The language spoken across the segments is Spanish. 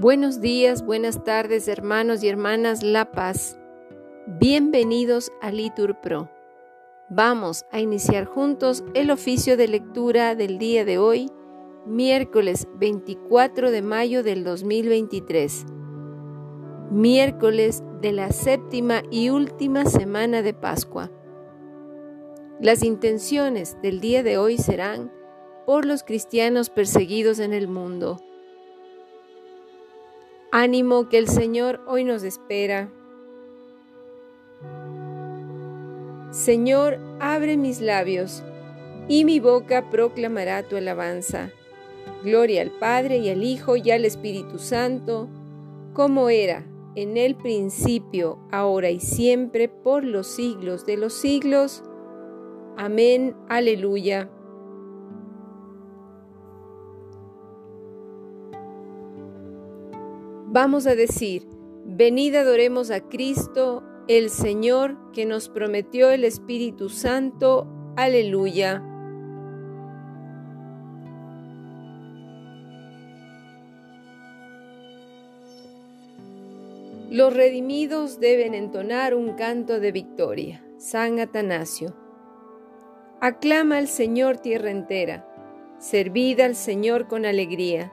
Buenos días, buenas tardes, hermanos y hermanas La Paz. Bienvenidos a Litur Pro. Vamos a iniciar juntos el oficio de lectura del día de hoy, miércoles 24 de mayo del 2023. Miércoles de la séptima y última semana de Pascua. Las intenciones del día de hoy serán por los cristianos perseguidos en el mundo Ánimo que el Señor hoy nos espera. Señor, abre mis labios, y mi boca proclamará tu alabanza. Gloria al Padre y al Hijo y al Espíritu Santo, como era en el principio, ahora y siempre, por los siglos de los siglos. Amén. Aleluya. Vamos a decir, venid adoremos a Cristo, el Señor, que nos prometió el Espíritu Santo. Aleluya. Los redimidos deben entonar un canto de victoria. San Atanasio. Aclama al Señor tierra entera, servid al Señor con alegría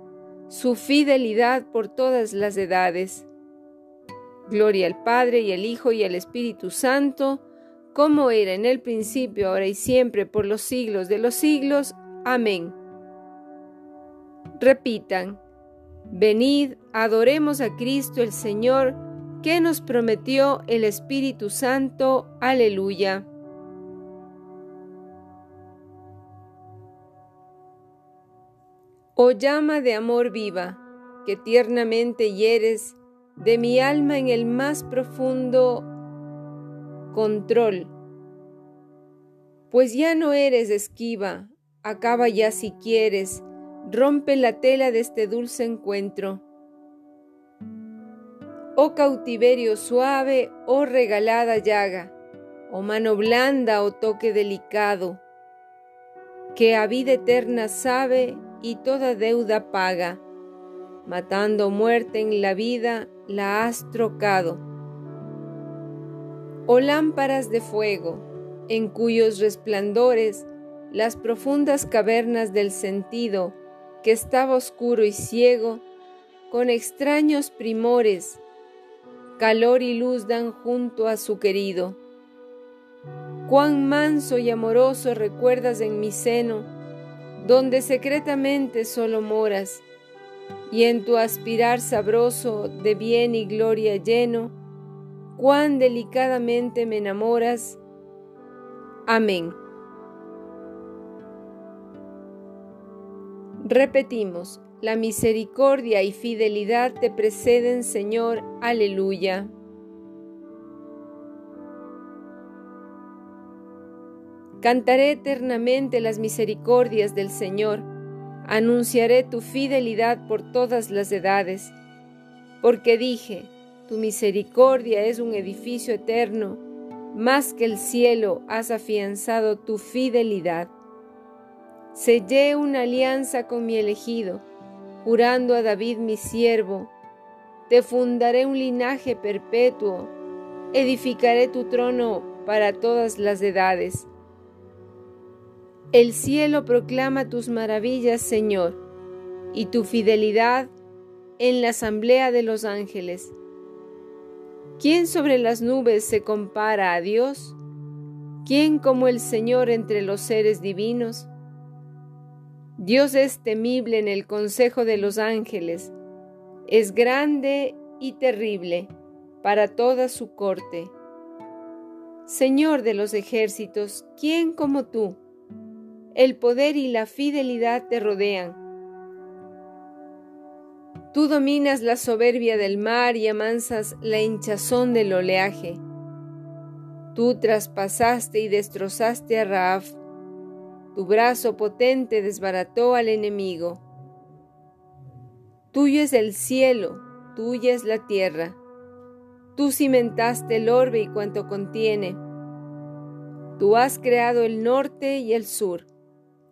su fidelidad por todas las edades. Gloria al Padre y al Hijo y al Espíritu Santo, como era en el principio, ahora y siempre, por los siglos de los siglos. Amén. Repitan, venid, adoremos a Cristo el Señor, que nos prometió el Espíritu Santo. Aleluya. Oh llama de amor viva, que tiernamente hieres de mi alma en el más profundo control. Pues ya no eres esquiva, acaba ya si quieres, rompe la tela de este dulce encuentro. Oh cautiverio suave, oh regalada llaga, oh mano blanda, oh toque delicado, que a vida eterna sabe y toda deuda paga. Matando muerte en la vida, la has trocado. Oh lámparas de fuego, en cuyos resplandores las profundas cavernas del sentido, que estaba oscuro y ciego, con extraños primores, calor y luz dan junto a su querido. Cuán manso y amoroso recuerdas en mi seno, donde secretamente solo moras, y en tu aspirar sabroso de bien y gloria lleno, cuán delicadamente me enamoras. Amén. Repetimos, la misericordia y fidelidad te preceden, Señor. Aleluya. Cantaré eternamente las misericordias del Señor, anunciaré tu fidelidad por todas las edades, porque dije, tu misericordia es un edificio eterno, más que el cielo has afianzado tu fidelidad. Sellé una alianza con mi elegido, jurando a David mi siervo, te fundaré un linaje perpetuo, edificaré tu trono para todas las edades. El cielo proclama tus maravillas, Señor, y tu fidelidad en la asamblea de los ángeles. ¿Quién sobre las nubes se compara a Dios? ¿Quién como el Señor entre los seres divinos? Dios es temible en el consejo de los ángeles, es grande y terrible para toda su corte. Señor de los ejércitos, ¿quién como tú? El poder y la fidelidad te rodean. Tú dominas la soberbia del mar y amansas la hinchazón del oleaje. Tú traspasaste y destrozaste a Raaf. Tu brazo potente desbarató al enemigo. Tuyo es el cielo, tuya es la tierra. Tú cimentaste el orbe y cuanto contiene. Tú has creado el norte y el sur.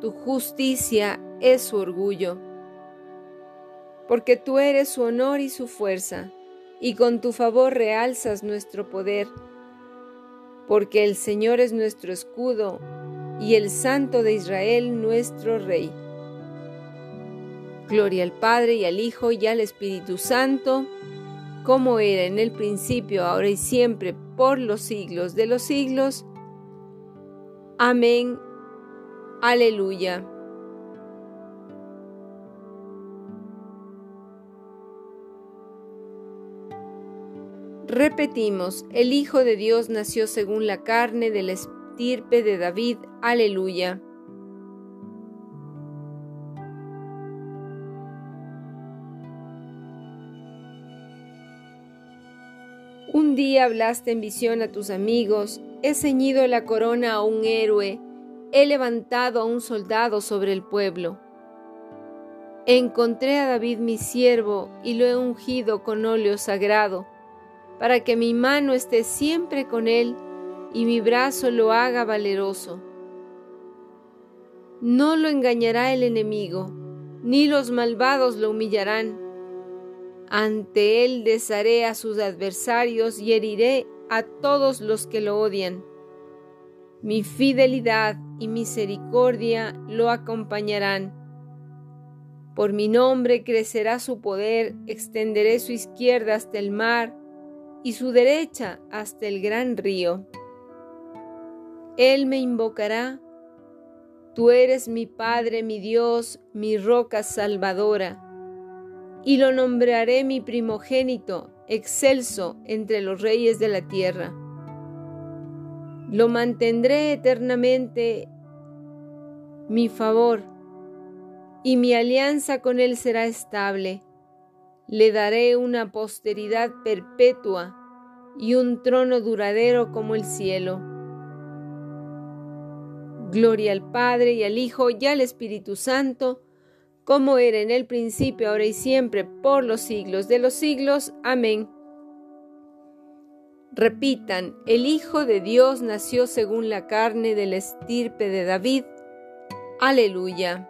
tu justicia es su orgullo. Porque tú eres su honor y su fuerza, y con tu favor realzas nuestro poder porque el Señor es nuestro escudo y el Santo de Israel nuestro Rey. Gloria al Padre y al Hijo y al Espíritu Santo, como era en el principio, ahora y siempre, por los siglos de los siglos. Amén. Aleluya. Repetimos, el Hijo de Dios nació según la carne de la estirpe de David. Aleluya. Un día hablaste en visión a tus amigos, he ceñido la corona a un héroe, he levantado a un soldado sobre el pueblo. Encontré a David mi siervo y lo he ungido con óleo sagrado para que mi mano esté siempre con él y mi brazo lo haga valeroso. No lo engañará el enemigo, ni los malvados lo humillarán. Ante él desharé a sus adversarios y heriré a todos los que lo odian. Mi fidelidad y misericordia lo acompañarán. Por mi nombre crecerá su poder, extenderé su izquierda hasta el mar y su derecha hasta el gran río. Él me invocará, tú eres mi Padre, mi Dios, mi roca salvadora, y lo nombraré mi primogénito, excelso entre los reyes de la tierra. Lo mantendré eternamente mi favor, y mi alianza con él será estable le daré una posteridad perpetua y un trono duradero como el cielo. Gloria al Padre y al Hijo y al Espíritu Santo, como era en el principio, ahora y siempre, por los siglos de los siglos. Amén. Repitan, el Hijo de Dios nació según la carne de la estirpe de David. Aleluya.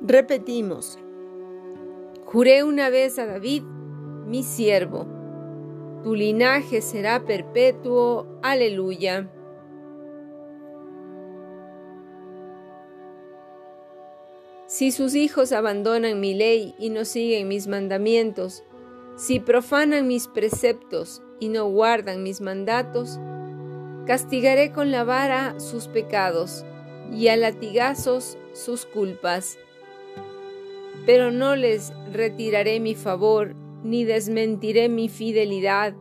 Repetimos, juré una vez a David, mi siervo, tu linaje será perpetuo, aleluya. Si sus hijos abandonan mi ley y no siguen mis mandamientos, si profanan mis preceptos y no guardan mis mandatos, castigaré con la vara sus pecados y a latigazos sus culpas pero no les retiraré mi favor, ni desmentiré mi fidelidad.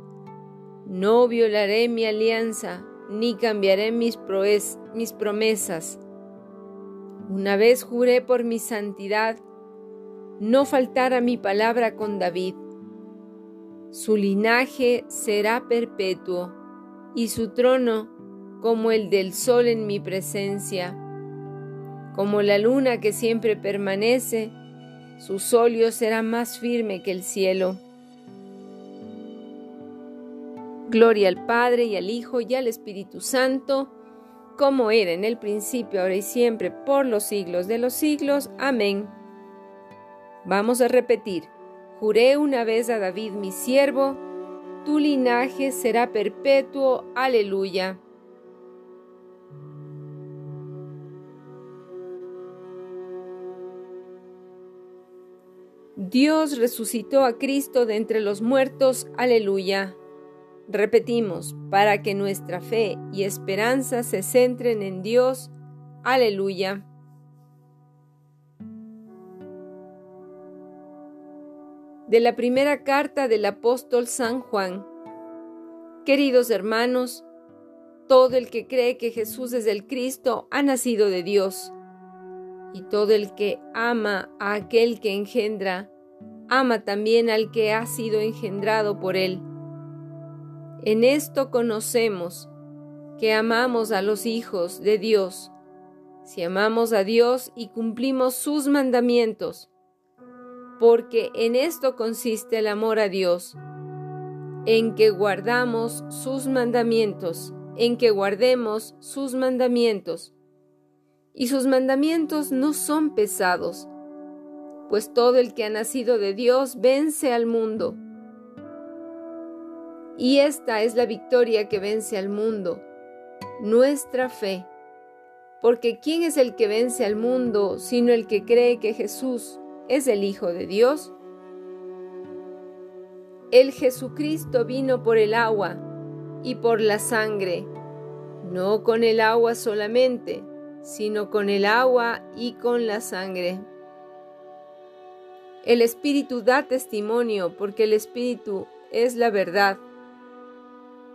No violaré mi alianza, ni cambiaré mis, mis promesas. Una vez juré por mi santidad, no faltará mi palabra con David. Su linaje será perpetuo, y su trono como el del sol en mi presencia, como la luna que siempre permanece su solio será más firme que el cielo. Gloria al Padre y al Hijo y al Espíritu Santo, como era en el principio, ahora y siempre, por los siglos de los siglos. Amén. Vamos a repetir. Juré una vez a David mi siervo, tu linaje será perpetuo. Aleluya. Dios resucitó a Cristo de entre los muertos. Aleluya. Repetimos, para que nuestra fe y esperanza se centren en Dios. Aleluya. De la primera carta del apóstol San Juan. Queridos hermanos, todo el que cree que Jesús es el Cristo ha nacido de Dios, y todo el que ama a aquel que engendra, ama también al que ha sido engendrado por él. En esto conocemos que amamos a los hijos de Dios, si amamos a Dios y cumplimos sus mandamientos, porque en esto consiste el amor a Dios, en que guardamos sus mandamientos, en que guardemos sus mandamientos. Y sus mandamientos no son pesados, pues todo el que ha nacido de Dios vence al mundo. Y esta es la victoria que vence al mundo, nuestra fe. Porque ¿quién es el que vence al mundo sino el que cree que Jesús es el Hijo de Dios? El Jesucristo vino por el agua y por la sangre, no con el agua solamente, sino con el agua y con la sangre. El Espíritu da testimonio porque el Espíritu es la verdad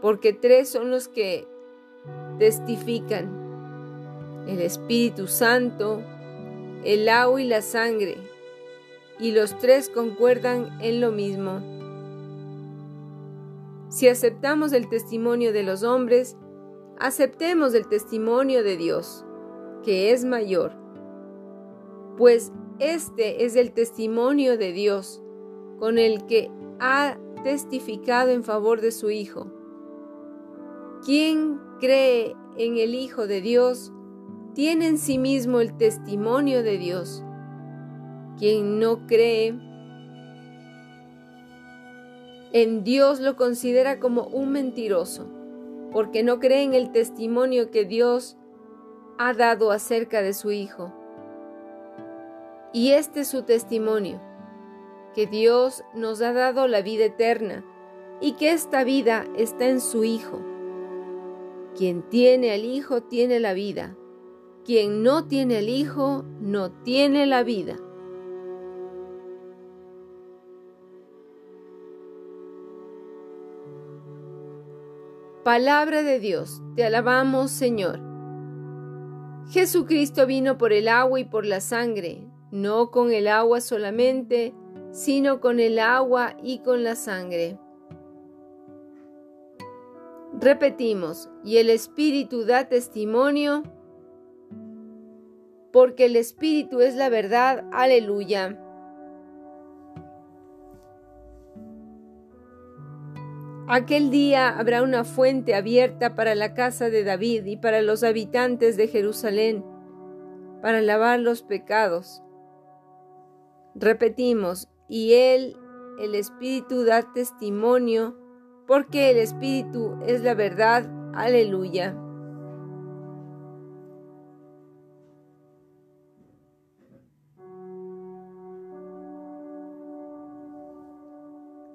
porque tres son los que testifican, el Espíritu Santo, el agua y la sangre, y los tres concuerdan en lo mismo. Si aceptamos el testimonio de los hombres, aceptemos el testimonio de Dios, que es mayor, pues este es el testimonio de Dios con el que ha testificado en favor de su Hijo. Quien cree en el Hijo de Dios tiene en sí mismo el testimonio de Dios. Quien no cree en Dios lo considera como un mentiroso, porque no cree en el testimonio que Dios ha dado acerca de su Hijo. Y este es su testimonio, que Dios nos ha dado la vida eterna y que esta vida está en su Hijo. Quien tiene al Hijo tiene la vida. Quien no tiene al Hijo no tiene la vida. Palabra de Dios, te alabamos Señor. Jesucristo vino por el agua y por la sangre, no con el agua solamente, sino con el agua y con la sangre. Repetimos, y el Espíritu da testimonio, porque el Espíritu es la verdad. Aleluya. Aquel día habrá una fuente abierta para la casa de David y para los habitantes de Jerusalén, para lavar los pecados. Repetimos, y él, el Espíritu, da testimonio porque el Espíritu es la verdad. Aleluya.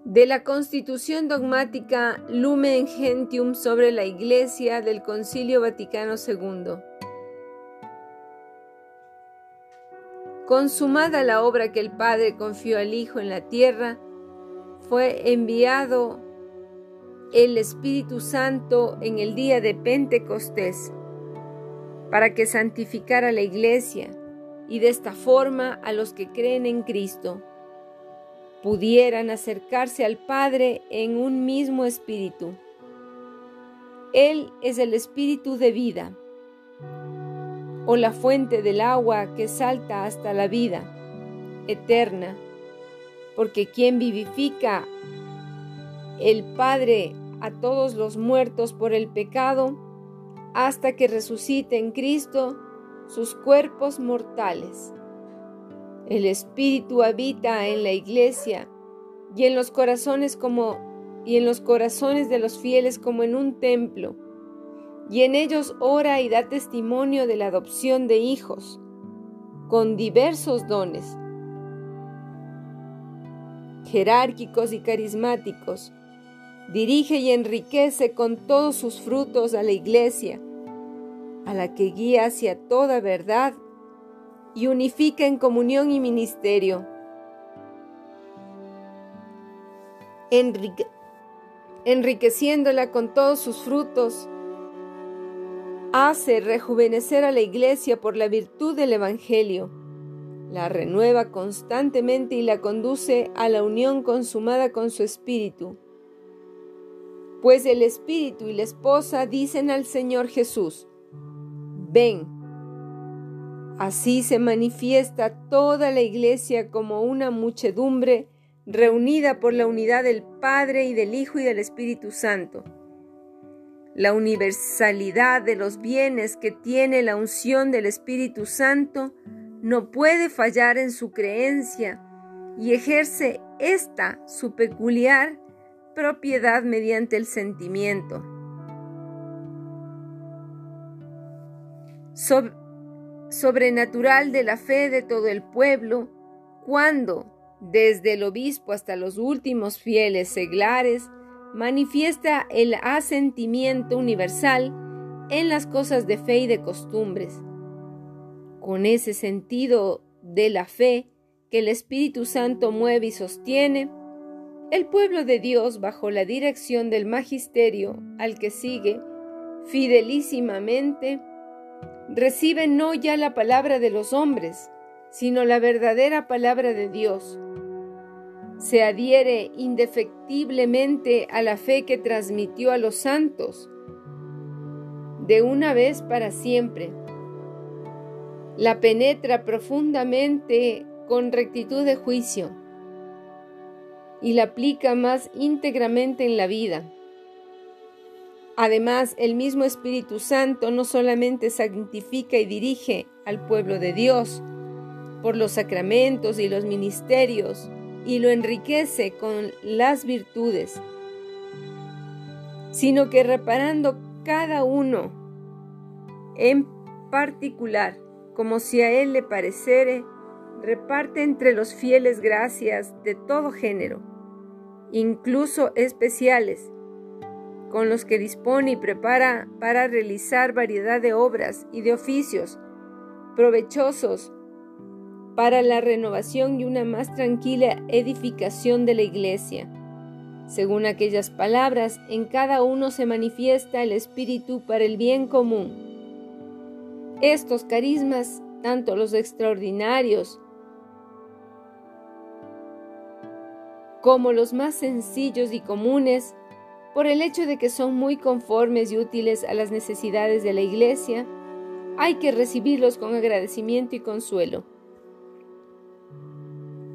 de la Constitución dogmática Lumen Gentium sobre la Iglesia del Concilio Vaticano II. Consumada la obra que el Padre confió al Hijo en la tierra, fue enviado el Espíritu Santo en el día de Pentecostés para que santificara la iglesia y de esta forma a los que creen en Cristo pudieran acercarse al Padre en un mismo espíritu. Él es el espíritu de vida o la fuente del agua que salta hasta la vida eterna, porque quien vivifica el Padre a todos los muertos por el pecado, hasta que resucite en Cristo sus cuerpos mortales. El Espíritu habita en la iglesia y en los corazones como y en los corazones de los fieles como en un templo, y en ellos ora y da testimonio de la adopción de hijos, con diversos dones jerárquicos y carismáticos. Dirige y enriquece con todos sus frutos a la iglesia, a la que guía hacia toda verdad y unifica en comunión y ministerio. enriqueciéndola con todos sus frutos, hace rejuvenecer a la iglesia por la virtud del Evangelio, la renueva constantemente y la conduce a la unión consumada con su espíritu. Pues el espíritu y la esposa dicen al Señor Jesús, ven. Así se manifiesta toda la iglesia como una muchedumbre reunida por la unidad del Padre y del Hijo y del Espíritu Santo la universalidad de los bienes que tiene la unción del Espíritu Santo no puede fallar en su creencia y ejerce esta su peculiar propiedad mediante el sentimiento. sobrenatural de la fe de todo el pueblo, cuando, desde el obispo hasta los últimos fieles seglares, manifiesta el asentimiento universal en las cosas de fe y de costumbres. Con ese sentido de la fe que el Espíritu Santo mueve y sostiene, el pueblo de Dios, bajo la dirección del magisterio al que sigue fidelísimamente, recibe no ya la palabra de los hombres, sino la verdadera palabra de Dios, se adhiere indefectiblemente a la fe que transmitió a los santos, de una vez para siempre. La penetra profundamente con rectitud de juicio y la aplica más íntegramente en la vida. Además, el mismo Espíritu Santo no solamente santifica y dirige al pueblo de Dios por los sacramentos y los ministerios, y lo enriquece con las virtudes, sino que reparando cada uno en particular, como si a él le pareciere, reparte entre los fieles gracias de todo género, incluso especiales, con los que dispone y prepara para realizar variedad de obras y de oficios provechosos para la renovación y una más tranquila edificación de la iglesia. Según aquellas palabras, en cada uno se manifiesta el Espíritu para el bien común. Estos carismas, tanto los extraordinarios como los más sencillos y comunes, por el hecho de que son muy conformes y útiles a las necesidades de la Iglesia, hay que recibirlos con agradecimiento y consuelo.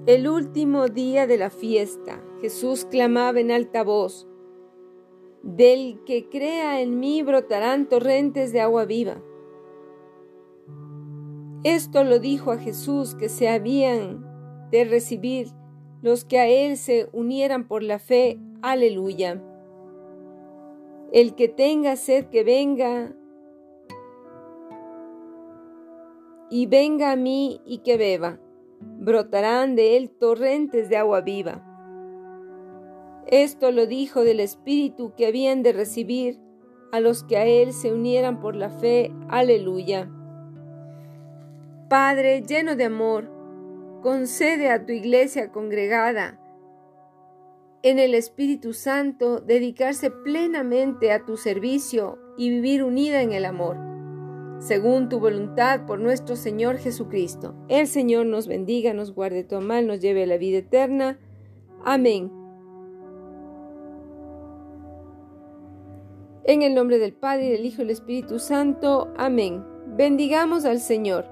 El último día de la fiesta, Jesús clamaba en alta voz, Del que crea en mí brotarán torrentes de agua viva. Esto lo dijo a Jesús que se habían de recibir los que a Él se unieran por la fe. Aleluya. El que tenga sed que venga y venga a mí y que beba brotarán de él torrentes de agua viva. Esto lo dijo del Espíritu que habían de recibir a los que a Él se unieran por la fe. Aleluya. Padre lleno de amor, concede a tu iglesia congregada en el Espíritu Santo dedicarse plenamente a tu servicio y vivir unida en el amor según tu voluntad por nuestro Señor Jesucristo. El Señor nos bendiga, nos guarde tu mal, nos lleve a la vida eterna. Amén. En el nombre del Padre, del Hijo y del Espíritu Santo. Amén. Bendigamos al Señor.